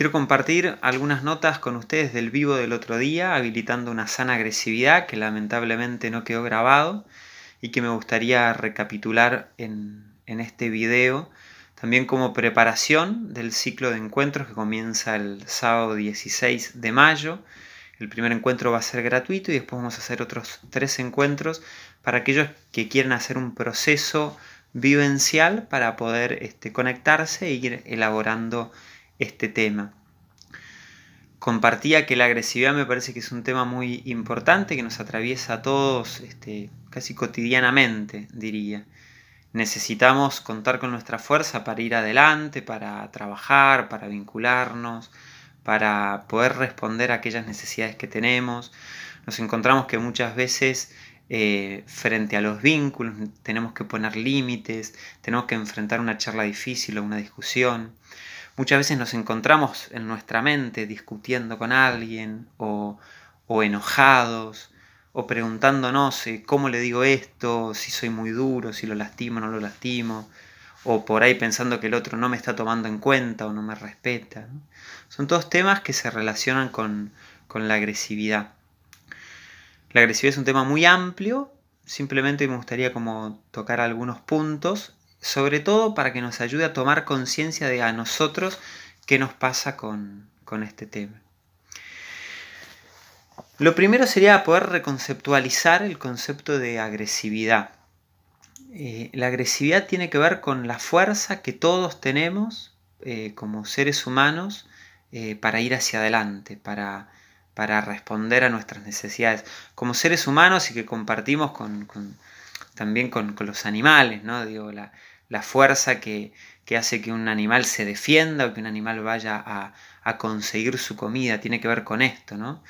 Quiero compartir algunas notas con ustedes del vivo del otro día, habilitando una sana agresividad que lamentablemente no quedó grabado y que me gustaría recapitular en, este video, también como preparación del ciclo de encuentros que comienza el sábado 16 de mayo. El primer encuentro va a ser gratuito y después vamos a hacer otros tres encuentros para aquellos que quieran hacer un proceso vivencial para poder este, conectarse e ir elaborando este tema. Compartía que la agresividad me parece que es un tema muy importante que nos atraviesa a todos este, casi cotidianamente, diría. Necesitamos contar con nuestra fuerza para ir adelante, para trabajar, para vincularnos, para poder responder a aquellas necesidades que tenemos. Nos encontramos que muchas veces eh, frente a los vínculos tenemos que poner límites, tenemos que enfrentar una charla difícil o una discusión. Muchas veces nos encontramos en nuestra mente discutiendo con alguien o, enojados o preguntándonos eh, cómo le digo esto, si soy muy duro, si lo lastimo o no lo lastimo, o por ahí pensando que el otro no me está tomando en cuenta o no me respeta. Son todos temas que se relacionan con, con la agresividad. La agresividad es un tema muy amplio, simplemente me gustaría como tocar algunos puntos sobre todo para que nos ayude a tomar conciencia de a nosotros qué nos pasa con, este tema. Lo primero sería poder reconceptualizar el concepto de agresividad. Eh, la agresividad tiene que ver con la fuerza que todos tenemos eh, como seres humanos eh, para ir hacia adelante, para, para, responder a nuestras necesidades. Como seres humanos y que compartimos con, también con, los animales, ¿no? Digo, la, fuerza que, hace que un animal se defienda o que un animal vaya a, conseguir su comida, tiene que ver con esto, ¿no?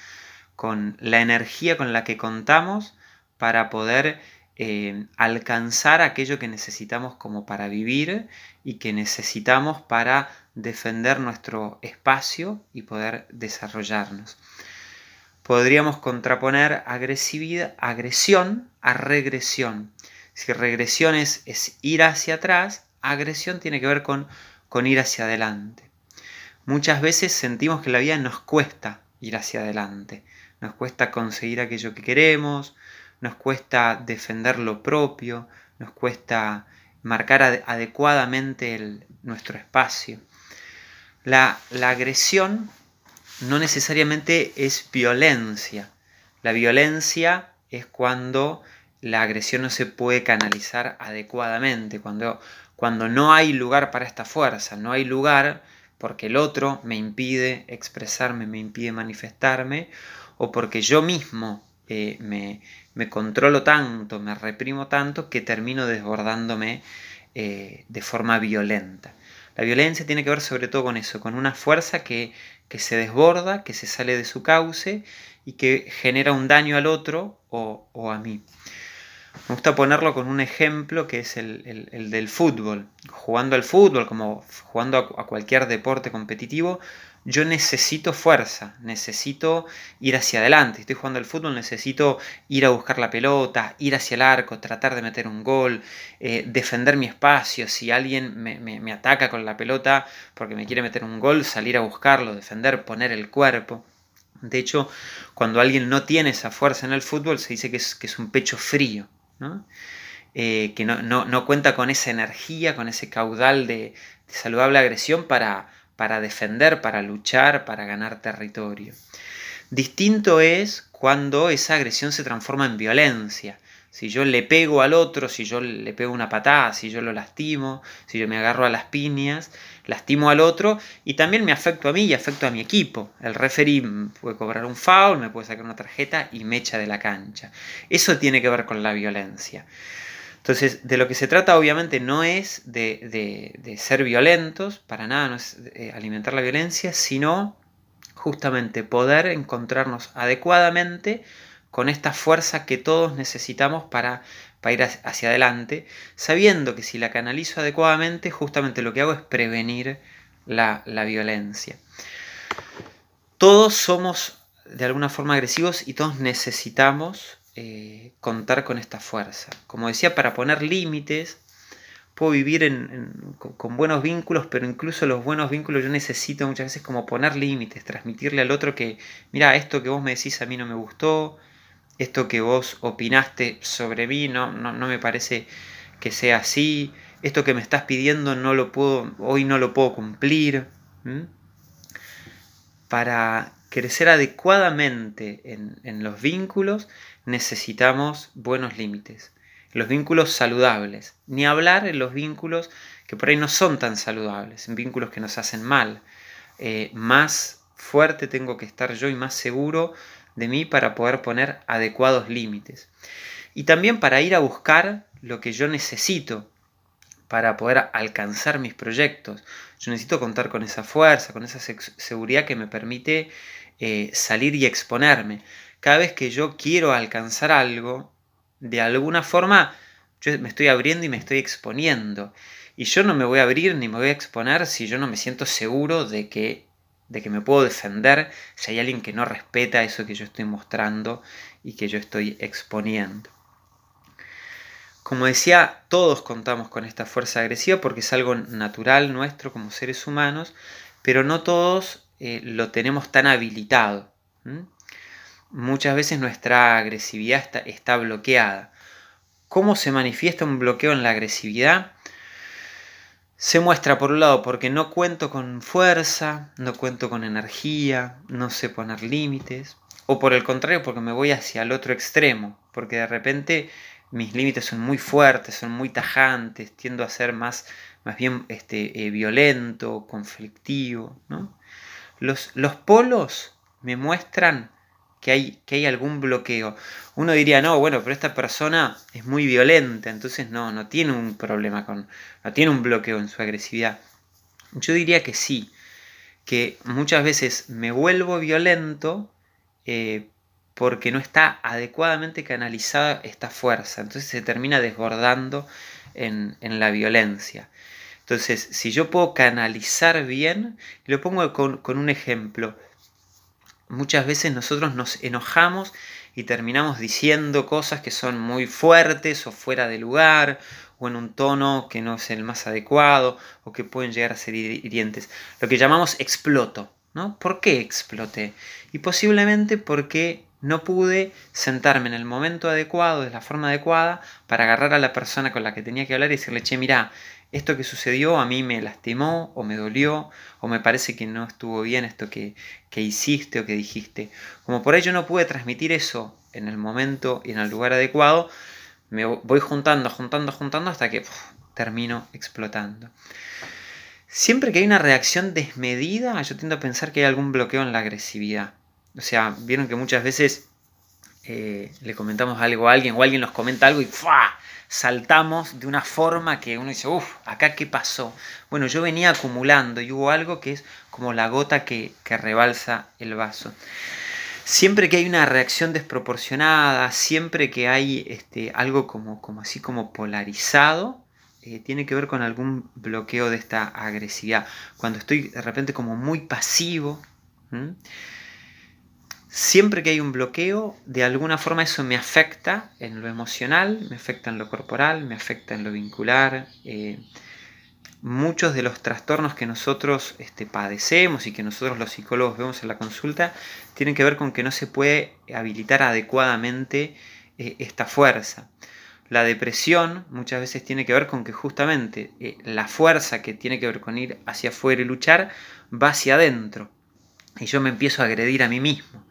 Con la energía con la que contamos para poder eh, alcanzar aquello que necesitamos como para vivir y que necesitamos para defender nuestro espacio y poder desarrollarnos. Podríamos contraponer agresividad, agresión a regresión. Si regresión es, ir hacia atrás, agresión tiene que ver con, con ir hacia adelante. Muchas veces sentimos que la vida nos cuesta ir hacia adelante, nos cuesta conseguir aquello que queremos, nos cuesta defender lo propio, nos cuesta marcar adecuadamente nuestro espacio. La, la, agresión no necesariamente es violencia. La violencia es cuando la agresión no se puede canalizar adecuadamente, cuando, cuando no hay lugar para esta fuerza, no hay lugar porque el otro me impide expresarme, me impide manifestarme, o porque yo mismo eh, me, controlo tanto, me reprimo tanto, que termino desbordándome eh, de forma violenta. La violencia tiene que ver sobre todo con eso, con una fuerza que, se desborda, que se sale de su cauce y que genera un daño al otro o, o a mí. Me gusta ponerlo con un ejemplo que es el, del fútbol. Jugando al fútbol, como jugando a, cualquier deporte competitivo, yo necesito fuerza, necesito ir hacia adelante. Estoy jugando al fútbol, necesito ir a buscar la pelota, ir hacia el arco, tratar de meter un gol, eh, defender mi espacio. Si alguien me, me, ataca con la pelota porque me quiere meter un gol, salir a buscarlo, defender, poner el cuerpo. De hecho, cuando alguien no tiene esa fuerza en el fútbol, se dice que es, que es un pecho frío. Eh, que no, cuenta con esa energía, con ese caudal de, saludable agresión para, para defender, para luchar, para ganar territorio. Distinto es cuando esa agresión se transforma en violencia. Si yo le pego al otro, si yo le pego una patada, si yo lo lastimo, si yo me agarro a las piñas, lastimo al otro y también me afecto a mí y afecto a mi equipo. El referee puede cobrar un foul, me puede sacar una tarjeta y me echa de la cancha. Eso tiene que ver con la violencia. Entonces, de lo que se trata obviamente no es de, ser violentos, para nada no es eh, alimentar la violencia, sino justamente poder encontrarnos adecuadamente con esta fuerza que todos necesitamos para, ir hacia adelante, sabiendo que si la canalizo adecuadamente, justamente lo que hago es prevenir la, violencia. Todos somos de alguna forma agresivos y todos necesitamos eh, contar con esta fuerza. Como decía, para poner límites, puedo vivir con, buenos vínculos, pero incluso los buenos vínculos yo necesito muchas veces como poner límites, transmitirle al otro que, mira, esto que vos me decís a mí no me gustó, esto que vos opinaste sobre mí no, no, me parece que sea así, esto que me estás pidiendo no lo puedo, hoy no lo puedo cumplir. Para crecer adecuadamente en, los vínculos necesitamos buenos límites, los vínculos saludables, ni hablar en los vínculos que por ahí no son tan saludables, en vínculos que nos hacen mal. Eh, más fuerte tengo que estar yo y más seguro de mí para poder poner adecuados límites. Y también para ir a buscar lo que yo necesito para poder alcanzar mis proyectos. Yo necesito contar con esa fuerza, con esa seguridad que me permite eh, salir y exponerme. Cada vez que yo quiero alcanzar algo, de alguna forma yo me estoy abriendo y me estoy exponiendo. Y yo no me voy a abrir ni me voy a exponer si yo no me siento seguro de que de que me puedo defender si hay alguien que no respeta eso que yo estoy mostrando y que yo estoy exponiendo. Como decía, todos contamos con esta fuerza agresiva porque es algo natural nuestro como seres humanos, pero no todos eh, lo tenemos tan habilitado. Muchas veces nuestra agresividad está, está bloqueada. ¿Cómo se manifiesta un bloqueo en la agresividad? Se muestra por un lado porque no cuento con fuerza, no cuento con energía, no sé poner límites, o por el contrario porque me voy hacia el otro extremo, porque de repente mis límites son muy fuertes, son muy tajantes, tiendo a ser más, más bien este, eh, violento, conflictivo. Los, los polos me muestran que hay, que hay algún bloqueo. Uno diría, no, bueno, pero esta persona es muy violenta, entonces no, no tiene un problema con, no tiene un bloqueo en su agresividad. Yo diría que sí, que muchas veces me vuelvo violento eh, porque no está adecuadamente canalizada esta fuerza, entonces se termina desbordando en, la violencia. Entonces, si yo puedo canalizar bien, lo pongo con, con un ejemplo, muchas veces nosotros nos enojamos y terminamos diciendo cosas que son muy fuertes o fuera de lugar o en un tono que no es el más adecuado o que pueden llegar a ser hirientes. Lo que llamamos exploto. ¿no? ¿Por qué exploté? Y posiblemente porque no pude sentarme en el momento adecuado, de la forma adecuada, para agarrar a la persona con la que tenía que hablar y decirle, che, mira, esto que sucedió a mí me lastimó o me dolió o me parece que no estuvo bien esto que, hiciste o que dijiste. Como por ello no pude transmitir eso en el momento y en el lugar adecuado, me voy juntando, juntando, juntando hasta que termino explotando. Siempre que hay una reacción desmedida, yo tiendo a pensar que hay algún bloqueo en la agresividad. O sea, vieron que muchas veces eh, le comentamos algo a alguien o alguien nos comenta algo y ¡fua! Saltamos de una forma que uno dice, uff, acá qué pasó. Bueno, yo venía acumulando y hubo algo que es como la gota que, rebalsa el vaso. Siempre que hay una reacción desproporcionada, siempre que hay este, algo como, como así como polarizado, eh, tiene que ver con algún bloqueo de esta agresividad. Cuando estoy de repente como muy pasivo, Siempre que hay un bloqueo, de alguna forma eso me afecta en lo emocional, me afecta en lo corporal, me afecta en lo vincular. Eh, muchos de los trastornos que nosotros este, padecemos y que nosotros los psicólogos vemos en la consulta tienen que ver con que no se puede habilitar adecuadamente eh, esta fuerza. La depresión muchas veces tiene que ver con que justamente eh, la fuerza que tiene que ver con ir hacia afuera y luchar va hacia adentro. Y yo me empiezo a agredir a mí mismo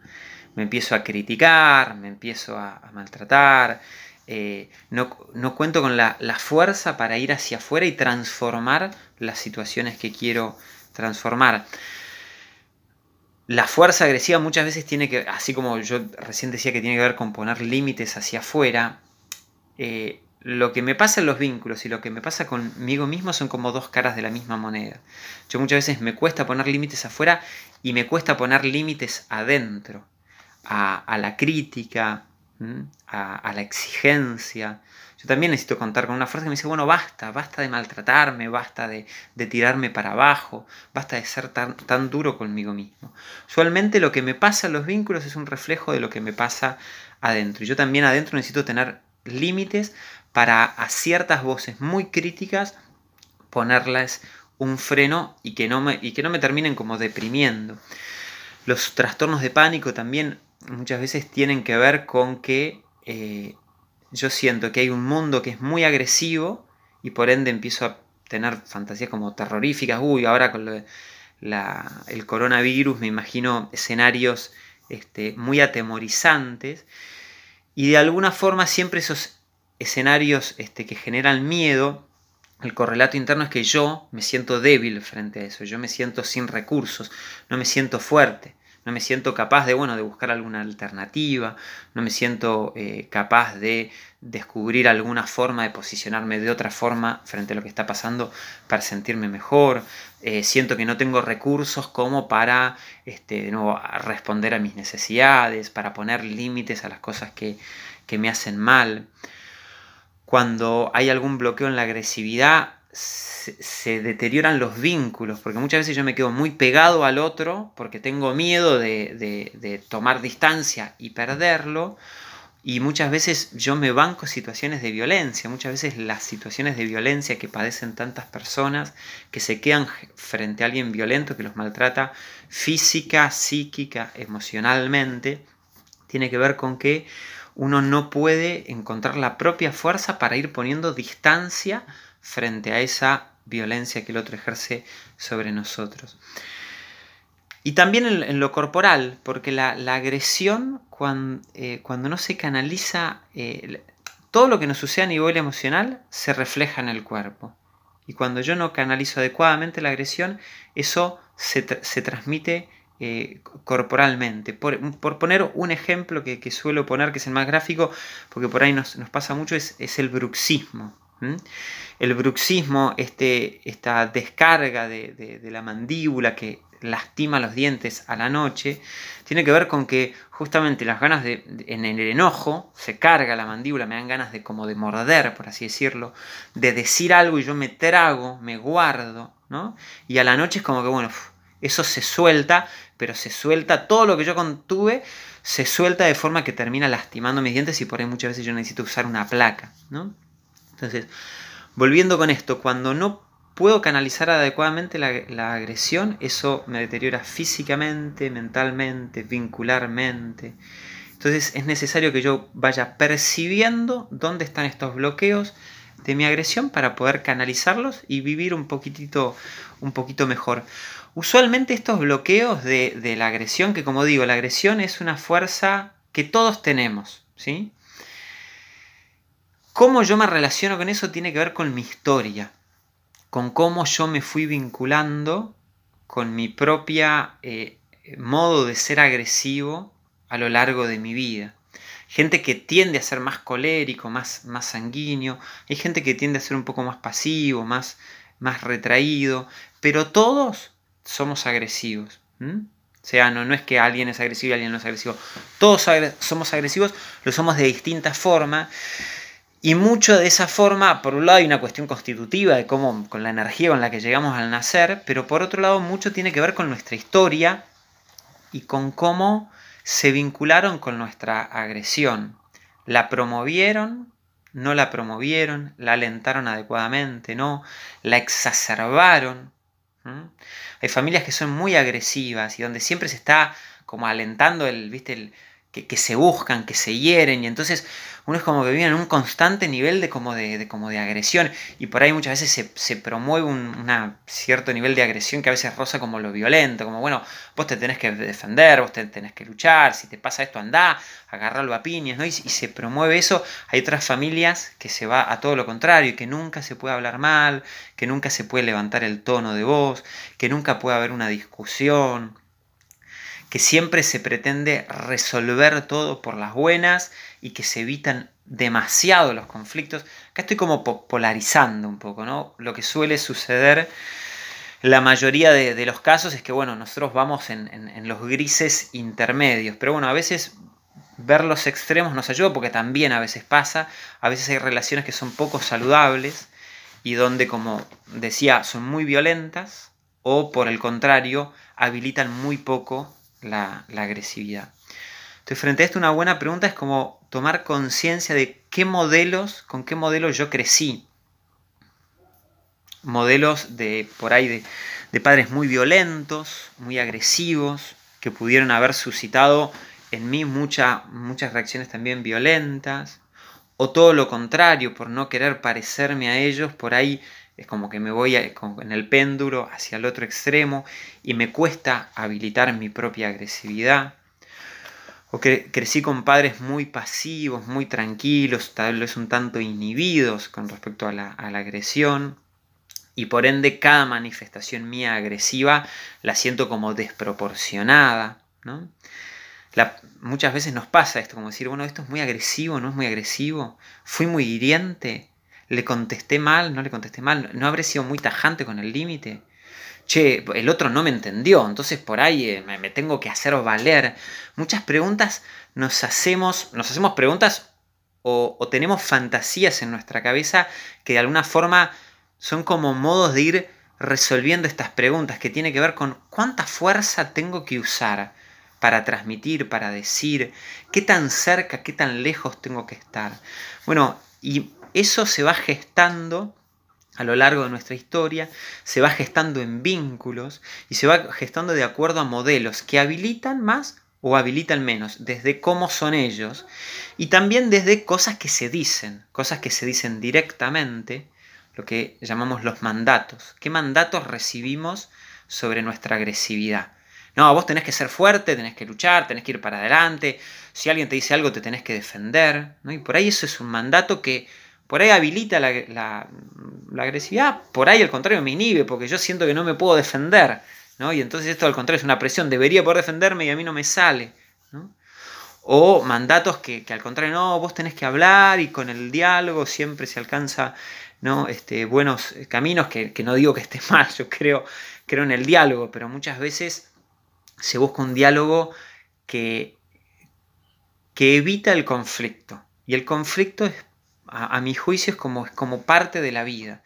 me empiezo a criticar, me empiezo a, maltratar, eh, no, cuento con la, fuerza para ir hacia afuera y transformar las situaciones que quiero transformar. La fuerza agresiva muchas veces tiene que, así como yo recién decía que tiene que ver con poner límites hacia afuera, eh, lo que me pasa en los vínculos y lo que me pasa conmigo mismo son como dos caras de la misma moneda. Yo muchas veces me cuesta poner límites afuera y me cuesta poner límites adentro a, la crítica, a, la exigencia. Yo también necesito contar con una fuerza que me dice, bueno, basta, basta de maltratarme, basta de, tirarme para abajo, basta de ser tan, duro conmigo mismo. Usualmente lo que me pasa en los vínculos es un reflejo de lo que me pasa adentro. Y yo también adentro necesito tener límites para a ciertas voces muy críticas ponerles un freno y que no me, y que no me terminen como deprimiendo. Los trastornos de pánico también muchas veces tienen que ver con que eh, yo siento que hay un mundo que es muy agresivo y por ende empiezo a tener fantasías como terroríficas. Uy, ahora con el coronavirus me imagino escenarios este, muy atemorizantes. Y de alguna forma siempre esos escenarios este, que generan miedo, el correlato interno es que yo me siento débil frente a eso, yo me siento sin recursos, no me siento fuerte no me siento capaz de, bueno, de buscar alguna alternativa, no me siento eh, capaz de descubrir alguna forma de posicionarme de otra forma frente a lo que está pasando para sentirme mejor, eh, siento que no tengo recursos como para este, de nuevo, responder a mis necesidades, para poner límites a las cosas que, que me hacen mal. Cuando hay algún bloqueo en la agresividad, se, deterioran los vínculos, porque muchas veces yo me quedo muy pegado al otro porque tengo miedo de, tomar distancia y perderlo, y muchas veces yo me banco situaciones de violencia, muchas veces las situaciones de violencia que padecen tantas personas que se quedan frente a alguien violento que los maltrata física, psíquica, emocionalmente, tiene que ver con que uno no puede encontrar la propia fuerza para ir poniendo distancia frente a esa violencia que el otro ejerce sobre nosotros. Y también en, lo corporal, porque la, agresión, eh, cuando, no se canaliza, eh, todo lo que nos sucede a nivel emocional se refleja en el cuerpo. Y cuando yo no canalizo adecuadamente la agresión, eso se, transmite eh, corporalmente. Por, poner un ejemplo que, suelo poner, que es el más gráfico, porque por ahí nos, pasa mucho, es, es el bruxismo. El bruxismo, este, esta descarga de, la mandíbula que lastima los dientes a la noche, tiene que ver con que justamente las ganas de, en el enojo, se carga la mandíbula, me dan ganas de como de morder, por así decirlo, de decir algo y yo me trago, me guardo, ¿no? Y a la noche es como que, bueno, eso se suelta, pero se suelta, todo lo que yo contuve, se suelta de forma que termina lastimando mis dientes y por ahí muchas veces yo necesito usar una placa, ¿no? Entonces, volviendo con esto, cuando no puedo canalizar adecuadamente la, agresión, eso me deteriora físicamente, mentalmente, vincularmente. Entonces es necesario que yo vaya percibiendo dónde están estos bloqueos de mi agresión para poder canalizarlos y vivir un poquitito, un poquito mejor. Usualmente estos bloqueos de, de la agresión, que como digo, la agresión es una fuerza que todos tenemos, ¿sí? Cómo yo me relaciono con eso tiene que ver con mi historia, con cómo yo me fui vinculando con mi propia eh, modo de ser agresivo a lo largo de mi vida. Gente que tiende a ser más colérico, más, más sanguíneo, hay gente que tiende a ser un poco más pasivo, más, más retraído, pero todos somos agresivos. O sea, no, no es que alguien es agresivo y alguien no es agresivo. Todos somos agresivos, lo somos de distinta forma. Y mucho de esa forma, por un lado hay una cuestión constitutiva de cómo, con la energía con la que llegamos al nacer, pero por otro lado mucho tiene que ver con nuestra historia y con cómo se vincularon con nuestra agresión. La promovieron, no la promovieron, la alentaron adecuadamente, no, la exacerbaron. Hay familias que son muy agresivas y donde siempre se está como alentando el, ¿viste? el, que, se buscan, que se hieren, y entonces uno es como que vive en un constante nivel de como de, como de agresión, y por ahí muchas veces se, promueve un cierto nivel de agresión que a veces roza como lo violento, como bueno, vos te tenés que defender, vos te tenés que luchar, si te pasa esto anda, agarrarlo a piñas, ¿no? Y, y se promueve eso, hay otras familias que se va a todo lo contrario, que nunca se puede hablar mal, que nunca se puede levantar el tono de voz, que nunca puede haber una discusión, que siempre se pretende resolver todo por las buenas y que se evitan demasiado los conflictos. Acá estoy como polarizando un poco, ¿no? Lo que suele suceder la mayoría de, los casos es que, bueno, nosotros vamos en, los grises intermedios, pero bueno, a veces ver los extremos nos ayuda porque también a veces pasa, a veces hay relaciones que son poco saludables y donde, como decía, son muy violentas o por el contrario, habilitan muy poco la, agresividad. Entonces, frente a esto, una buena pregunta es como tomar conciencia de qué modelos, con qué modelos yo crecí. Modelos de, por ahí, de, padres muy violentos, muy agresivos, que pudieron haber suscitado en mí muchas reacciones también violentas, o todo lo contrario, por no querer parecerme a ellos, por ahí es como que me voy en el péndulo hacia el otro extremo y me cuesta habilitar mi propia agresividad. O que crecí con padres muy pasivos, muy tranquilos, tal vez un tanto inhibidos con respecto a la, a la agresión. Y por ende cada manifestación mía agresiva la siento como desproporcionada. ¿no? muchas veces nos pasa esto, como decir, bueno, esto es muy agresivo, no es muy agresivo, fui muy hiriente, le contesté mal, no le contesté mal, no habré sido muy tajante con el límite. Che, el otro no me entendió, entonces por ahí eh, me, tengo que hacer valer. Muchas preguntas nos hacemos, nos hacemos preguntas o, o tenemos fantasías en nuestra cabeza que de alguna forma son como modos de ir resolviendo estas preguntas que tiene que ver con cuánta fuerza tengo que usar para transmitir, para decir, qué tan cerca, qué tan lejos tengo que estar. Bueno, y eso se va gestando a lo largo de nuestra historia, se va gestando en vínculos y se va gestando de acuerdo a modelos que habilitan más o habilitan menos, desde cómo son ellos y también desde cosas que se dicen, cosas que se dicen directamente, lo que llamamos los mandatos. ¿Qué mandatos recibimos sobre nuestra agresividad? No, vos tenés que ser fuerte, tenés que luchar, tenés que ir para adelante. Si alguien te dice algo, te tenés que defender. ¿no? Y por ahí eso es un mandato que por ahí habilita la, agresividad, por ahí al contrario me inhibe, porque yo siento que no me puedo defender. ¿no? Y entonces esto al contrario es una presión, debería poder defenderme y a mí no me sale. O mandatos que, al contrario, no, vos tenés que hablar y con el diálogo siempre se alcanza ¿no? este, buenos caminos, que, que no digo que esté mal, yo creo, creo en el diálogo, pero muchas veces se busca un diálogo que, que evita el conflicto. Y el conflicto, es, a, mi juicio, es como, es como parte de la vida.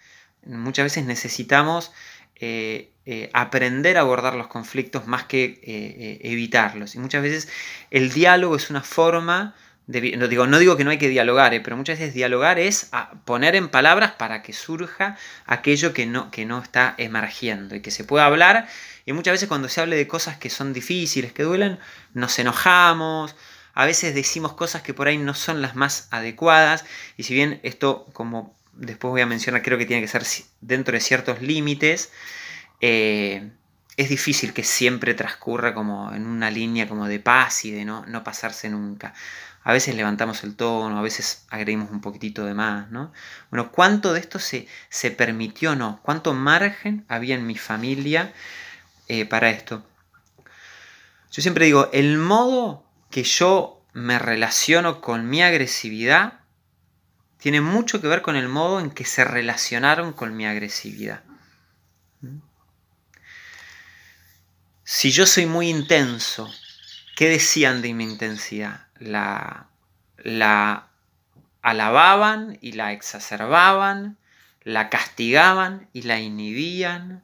Muchas veces necesitamos eh, eh, aprender a abordar los conflictos más que eh, evitarlos. Y muchas veces el diálogo es una forma no, digo, no digo que no hay que dialogar, pero muchas veces dialogar es poner en palabras para que surja aquello que no, que no está emergiendo y que se pueda hablar y muchas veces cuando se hable de cosas que son difíciles, que duelen, nos enojamos, a veces decimos cosas que por ahí no son las más adecuadas, y si bien esto, como después voy a mencionar, creo que tiene que ser dentro de ciertos límites, eh, es difícil que siempre transcurra como en una línea como de paz y de no, no pasarse nunca. A veces levantamos el tono, a veces agredimos un poquitito de más, ¿no? Bueno, ¿cuánto de esto se, se permitió o no? ¿Cuánto margen había en mi familia eh, para esto. Yo siempre digo, el modo que yo me relaciono con mi agresividad tiene mucho que ver con el modo en que se relacionaron con mi agresividad. Si yo soy muy intenso, ¿qué decían de mi intensidad? La, la alababan y la exacerbaban, la castigaban y la inhibían,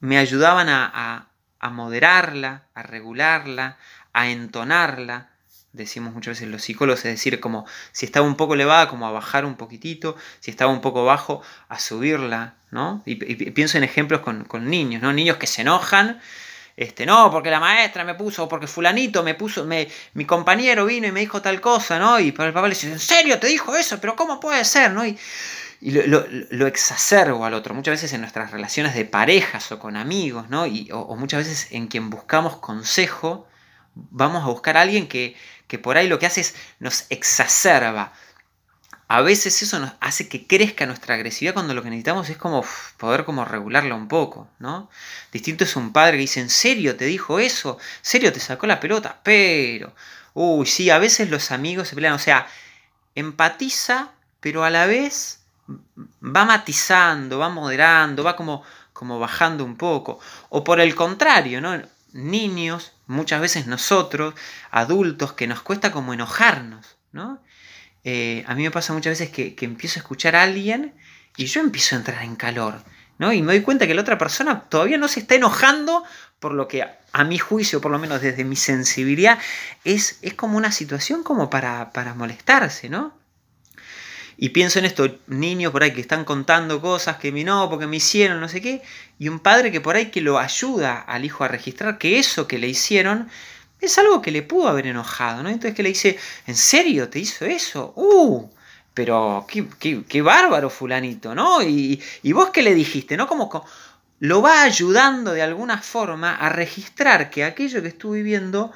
me ayudaban a, moderarla, a regularla, a entonarla. Decimos muchas veces los psicólogos, es decir, como si estaba un poco elevada, como a bajar un poquitito, si estaba un poco bajo, a subirla, ¿no? Y, pienso en ejemplos con, niños, ¿no? Niños que se enojan, este, no, porque la maestra me puso, o porque fulanito me puso, me, mi compañero vino y me dijo tal cosa, ¿no? Y el papá le dice, ¿en serio te dijo eso? ¿Pero cómo puede ser? ¿no? Y, y lo, exacerbo al otro. Muchas veces en nuestras relaciones de parejas o con amigos, ¿no? Y, o, muchas veces en quien buscamos consejo, vamos a buscar a alguien que, que por ahí lo que hace es nos exacerba. A veces eso nos hace que crezca nuestra agresividad cuando lo que necesitamos es como poder como regularla un poco, ¿no? Distinto es un padre que dice, ¿en serio te dijo eso? ¿En serio te sacó la pelota? Pero, uy, sí, a veces los amigos se pelean, o sea, empatiza, pero a la vez va matizando, va moderando, va como, como bajando un poco. O por el contrario, ¿no? niños, muchas veces nosotros, adultos, que nos cuesta como enojarnos. ¿no? Eh, a mí me pasa muchas veces que, empiezo a escuchar a alguien y yo empiezo a entrar en calor. ¿no? Y me doy cuenta que la otra persona todavía no se está enojando por lo que a mi juicio, por lo menos desde mi sensibilidad, es, es como una situación como para, para molestarse, ¿no? Y pienso en estos niños por ahí que están contando cosas que me no, porque me hicieron, no sé qué, y un padre que por ahí que lo ayuda al hijo a registrar que eso que le hicieron es algo que le pudo haber enojado, ¿no? Entonces que le dice, ¿en serio te hizo eso? ¡Uh! Pero qué, bárbaro fulanito, ¿no? Y, y, vos qué le dijiste, ¿no? Como, lo va ayudando de alguna forma a registrar que aquello que estuvo viviendo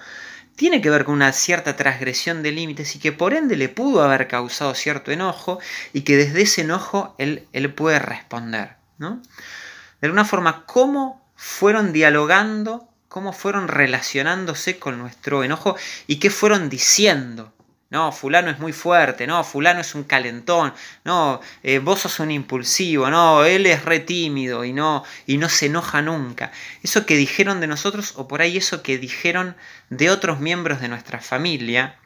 tiene que ver con una cierta transgresión de límites y que por ende le pudo haber causado cierto enojo y que desde ese enojo él, él puede responder. ¿no? De alguna forma, cómo fueron dialogando, cómo fueron relacionándose con nuestro enojo y qué fueron diciendo no, fulano es muy fuerte, no, fulano es un calentón, no, eh, vos sos un impulsivo, no, él es re tímido y no, y no se enoja nunca. Eso que dijeron de nosotros o por ahí eso que dijeron de otros miembros de nuestra familia,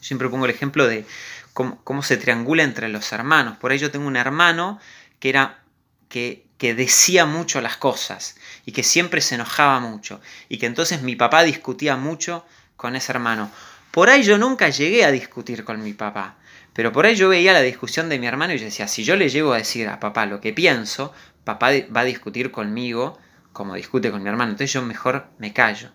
siempre pongo el ejemplo de cómo, cómo se triangula entre los hermanos. Por ahí yo tengo un hermano que era que, que, decía mucho las cosas y que siempre se enojaba mucho y que entonces mi papá discutía mucho con ese hermano. Por ahí yo nunca llegué a discutir con mi papá, pero por ahí yo veía la discusión de mi hermano y yo decía, si yo le llego a decir a papá lo que pienso, papá va a discutir conmigo como discute con mi hermano, entonces yo mejor me callo.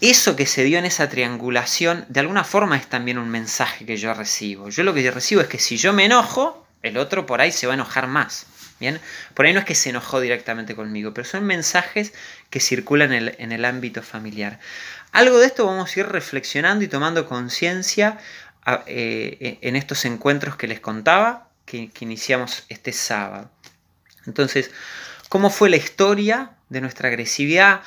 Eso que se dio en esa triangulación, de alguna forma es también un mensaje que yo recibo. Yo lo que yo recibo es que si yo me enojo, el otro por ahí se va a enojar más. Bien, por ahí no es que se enojó directamente conmigo, pero son mensajes que circulan en el, en el ámbito familiar. Algo de esto vamos a ir reflexionando y tomando conciencia eh, en estos encuentros que les contaba, que, que iniciamos este sábado. Entonces, ¿cómo fue la historia de nuestra agresividad?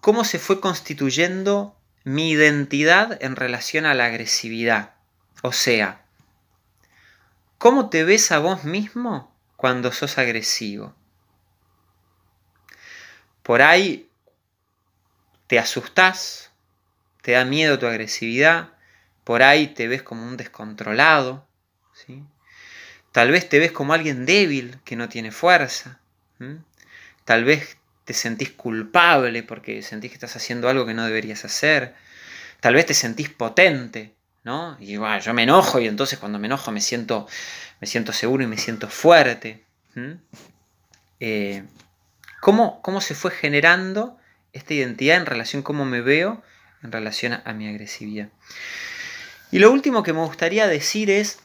¿Cómo se fue constituyendo mi identidad en relación a la agresividad? O sea, ¿cómo te ves a vos mismo cuando sos agresivo? Por ahí te asustás te da miedo tu agresividad, por ahí te ves como un descontrolado, ¿sí? tal vez te ves como alguien débil que no tiene fuerza, tal vez te sentís culpable porque sentís que estás haciendo algo que no deberías hacer, tal vez te sentís potente, ¿no? Y yo me enojo y entonces cuando me enojo me siento, me siento seguro y me siento fuerte. Eh, ¿cómo, ¿Cómo se fue generando esta identidad en relación a cómo me veo en relación a mi agresividad. Y lo último que me gustaría decir es,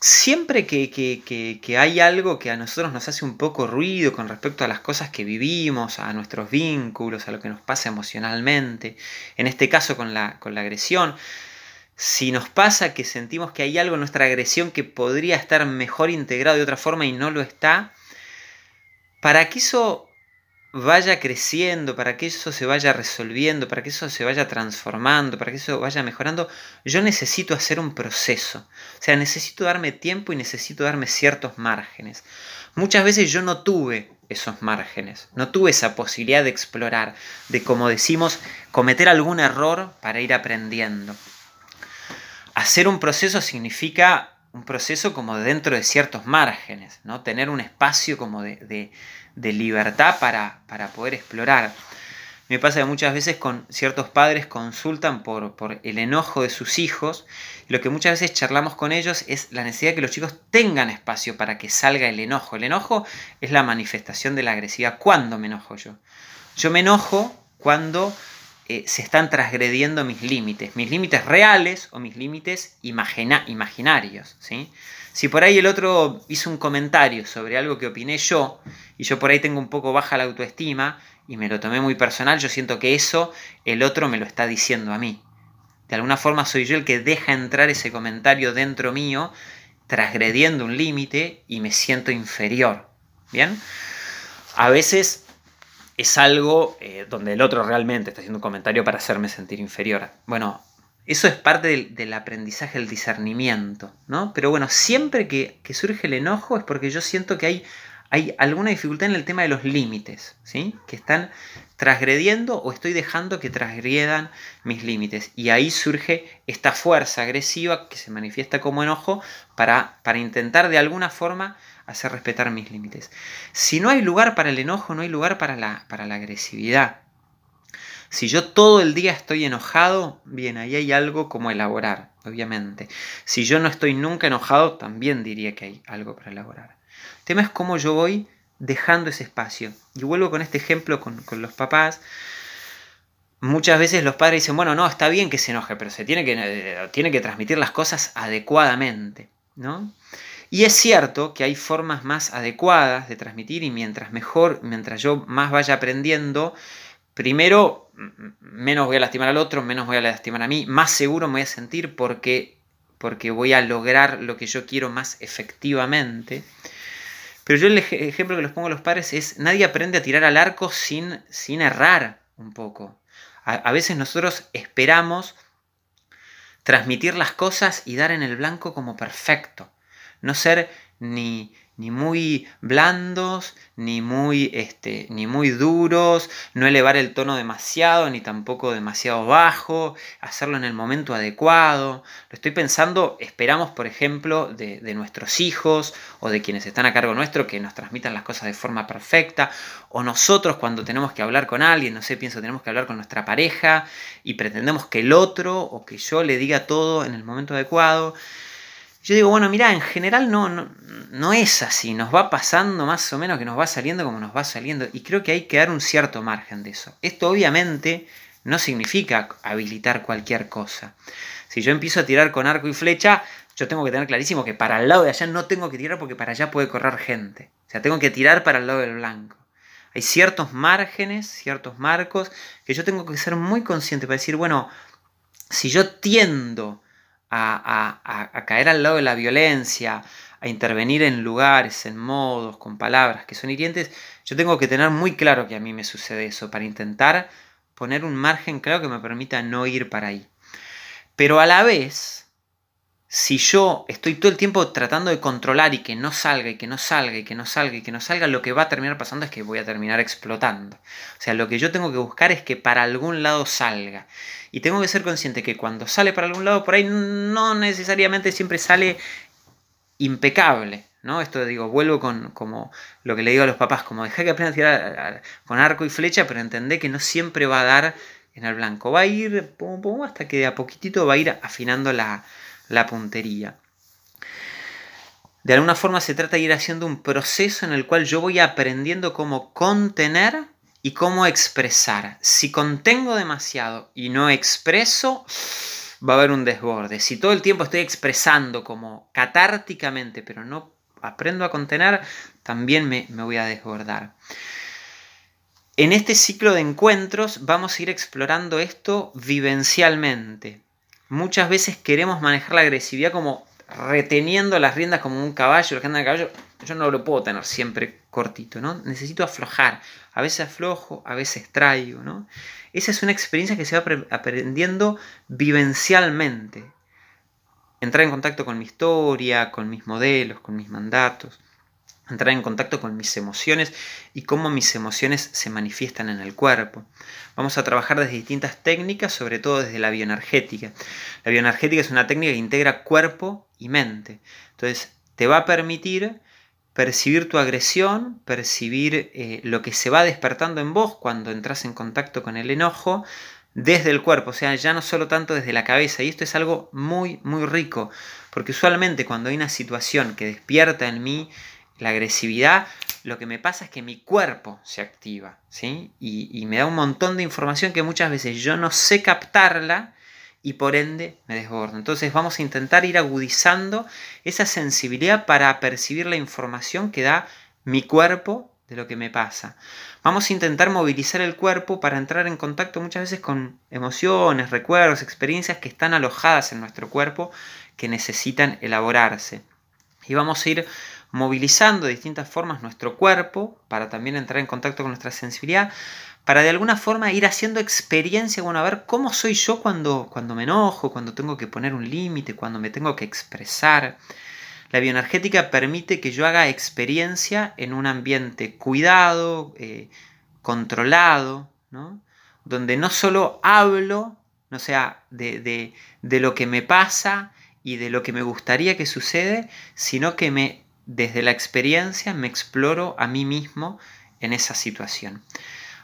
siempre que, hay algo que a nosotros nos hace un poco ruido con respecto a las cosas que vivimos, a nuestros vínculos, a lo que nos pasa emocionalmente, en este caso con la, con la agresión, si nos pasa que sentimos que hay algo en nuestra agresión que podría estar mejor integrado de otra forma y no lo está, para que eso vaya creciendo, para que eso se vaya resolviendo, para que eso se vaya transformando, para que eso vaya mejorando, yo necesito hacer un proceso. O sea, necesito darme tiempo y necesito darme ciertos márgenes. Muchas veces yo no tuve esos márgenes, no tuve esa posibilidad de explorar, de, como decimos, cometer algún error para ir aprendiendo. Hacer un proceso significa un proceso como dentro de ciertos márgenes, ¿no? Tener un espacio como de de libertad para, para poder explorar. Me pasa que muchas veces con ciertos padres consultan por, por, el enojo de sus hijos lo que muchas veces charlamos con ellos es la necesidad de que los chicos tengan espacio para que salga el enojo. El enojo es la manifestación de la agresividad. ¿Cuándo me enojo yo? Yo me enojo cuando eh, se están transgrediendo mis límites, mis límites reales o mis límites imaginarios. ¿sí? Si por ahí el otro hizo un comentario sobre algo que opiné yo, y yo por ahí tengo un poco baja la autoestima, y me lo tomé muy personal, yo siento que eso el otro me lo está diciendo a mí. De alguna forma soy yo el que deja entrar ese comentario dentro mío, transgrediendo un límite, y me siento inferior. ¿Bien? A veces es algo eh, donde el otro realmente está haciendo un comentario para hacerme sentir inferior. Bueno, eso es parte del, aprendizaje, el discernimiento, ¿no? Pero bueno, siempre que, surge el enojo es porque yo siento que hay, hay alguna dificultad en el tema de los límites, ¿sí? Que están transgrediendo o estoy dejando que transgredan mis límites. Y ahí surge esta fuerza agresiva que se manifiesta como enojo para, para intentar de alguna forma hacer respetar mis límites. Si no hay lugar para el enojo, no hay lugar para la, para la agresividad. Si yo todo el día estoy enojado, bien, ahí hay algo como elaborar, obviamente. Si yo no estoy nunca enojado, también diría que hay algo para elaborar. El tema es cómo yo voy dejando ese espacio. Y vuelvo con este ejemplo con, con los papás muchas veces los padres dicen, bueno, no, está bien que se enoje, pero se tiene que, eh, tiene que transmitir las cosas adecuadamente, ¿no? Y es cierto que hay formas más adecuadas de transmitir y mientras mejor, mientras yo más vaya aprendiendo, primero menos voy a lastimar al otro, menos voy a lastimar a mí, más seguro me voy a sentir porque, porque voy a lograr lo que yo quiero más efectivamente. Pero yo el ejemplo que les pongo a los padres es, nadie aprende a tirar al arco sin, sin errar un poco. A, veces nosotros esperamos transmitir las cosas y dar en el blanco como perfecto. No ser ni, ni muy blandos, ni muy, este, ni muy duros, no elevar el tono demasiado, ni tampoco demasiado bajo, hacerlo en el momento adecuado. Lo estoy pensando, esperamos, por ejemplo, de, de nuestros hijos o de quienes están a cargo nuestro que nos transmitan las cosas de forma perfecta, o nosotros cuando tenemos que hablar con alguien, no sé, pienso, tenemos que hablar con nuestra pareja y pretendemos que el otro o que yo le diga todo en el momento adecuado. Yo digo, bueno, mira, en general no, no, es así, nos va pasando más o menos que nos va saliendo como nos va saliendo y creo que hay que dar un cierto margen de eso. Esto obviamente no significa habilitar cualquier cosa. Si yo empiezo a tirar con arco y flecha, yo tengo que tener clarísimo que para el lado de allá no tengo que tirar porque para allá puede correr gente. O sea, tengo que tirar para el lado del blanco. Hay ciertos márgenes, ciertos marcos que yo tengo que ser muy consciente para decir, bueno, si yo tiendo a, caer al lado de la violencia, a intervenir en lugares, en modos, con palabras que son hirientes, yo tengo que tener muy claro que a mí me sucede eso para intentar poner un margen claro que me permita no ir para ahí. Pero a la vez, si yo estoy todo el tiempo tratando de controlar y que no salga y que no salga y que no salga y que no salga, lo que va a terminar pasando es que voy a terminar explotando. O sea, lo que yo tengo que buscar es que para algún lado salga. Y tengo que ser consciente que cuando sale para algún lado, por ahí no necesariamente siempre sale impecable. ¿no? Esto digo, vuelvo con como lo que le digo a los papás, como dejar que aprendan a tirar con arco y flecha, pero entendé que no siempre va a dar en el blanco. Va a ir hasta que de a poquitito va a ir afinando la, la puntería. De alguna forma se trata de ir haciendo un proceso en el cual yo voy aprendiendo cómo contener y cómo expresar. Si contengo demasiado y no expreso, va a haber un desborde. Si todo el tiempo estoy expresando como catárticamente, pero no aprendo a contener, también me, me voy a desbordar. En este ciclo de encuentros vamos a ir explorando esto vivencialmente muchas veces queremos manejar la agresividad como reteniendo las riendas como un caballo, el de caballo, yo no lo puedo tener siempre cortito, ¿no? Necesito aflojar. A veces aflojo, a veces traigo, ¿no? Esa es una experiencia que se va aprendiendo vivencialmente. Entrar en contacto con mi historia, con mis modelos, con mis mandatos entrar en contacto con mis emociones y cómo mis emociones se manifiestan en el cuerpo. Vamos a trabajar desde distintas técnicas, sobre todo desde la bioenergética. La bioenergética es una técnica que integra cuerpo y mente. Entonces, te va a permitir percibir tu agresión, percibir eh, lo que se va despertando en vos cuando entras en contacto con el enojo desde el cuerpo, o sea, ya no solo tanto desde la cabeza. Y esto es algo muy, muy rico, porque usualmente cuando hay una situación que despierta en mí la agresividad, lo que me pasa es que mi cuerpo se activa, ¿sí? Y, me da un montón de información que muchas veces yo no sé captarla y por ende me desbordo. Entonces vamos a intentar ir agudizando esa sensibilidad para percibir la información que da mi cuerpo de lo que me pasa. Vamos a intentar movilizar el cuerpo para entrar en contacto muchas veces con emociones, recuerdos, experiencias que están alojadas en nuestro cuerpo que necesitan elaborarse. Y vamos a ir movilizando de distintas formas nuestro cuerpo para también entrar en contacto con nuestra sensibilidad, para de alguna forma ir haciendo experiencia, bueno, a ver cómo soy yo cuando, cuando me enojo, cuando tengo que poner un límite, cuando me tengo que expresar. La bioenergética permite que yo haga experiencia en un ambiente cuidado, eh, controlado, donde no solo hablo, no sea, de, de, de lo que me pasa y de lo que me gustaría que sucede, sino que me desde la experiencia me exploro a mí mismo en esa situación.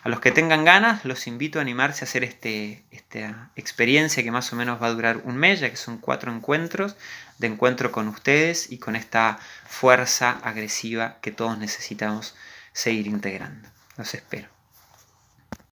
A los que tengan ganas, los invito a animarse a hacer este, esta experiencia que más o menos va a durar un mes, ya que son cuatro encuentros de encuentro con ustedes y con esta fuerza agresiva que todos necesitamos seguir integrando. Los espero.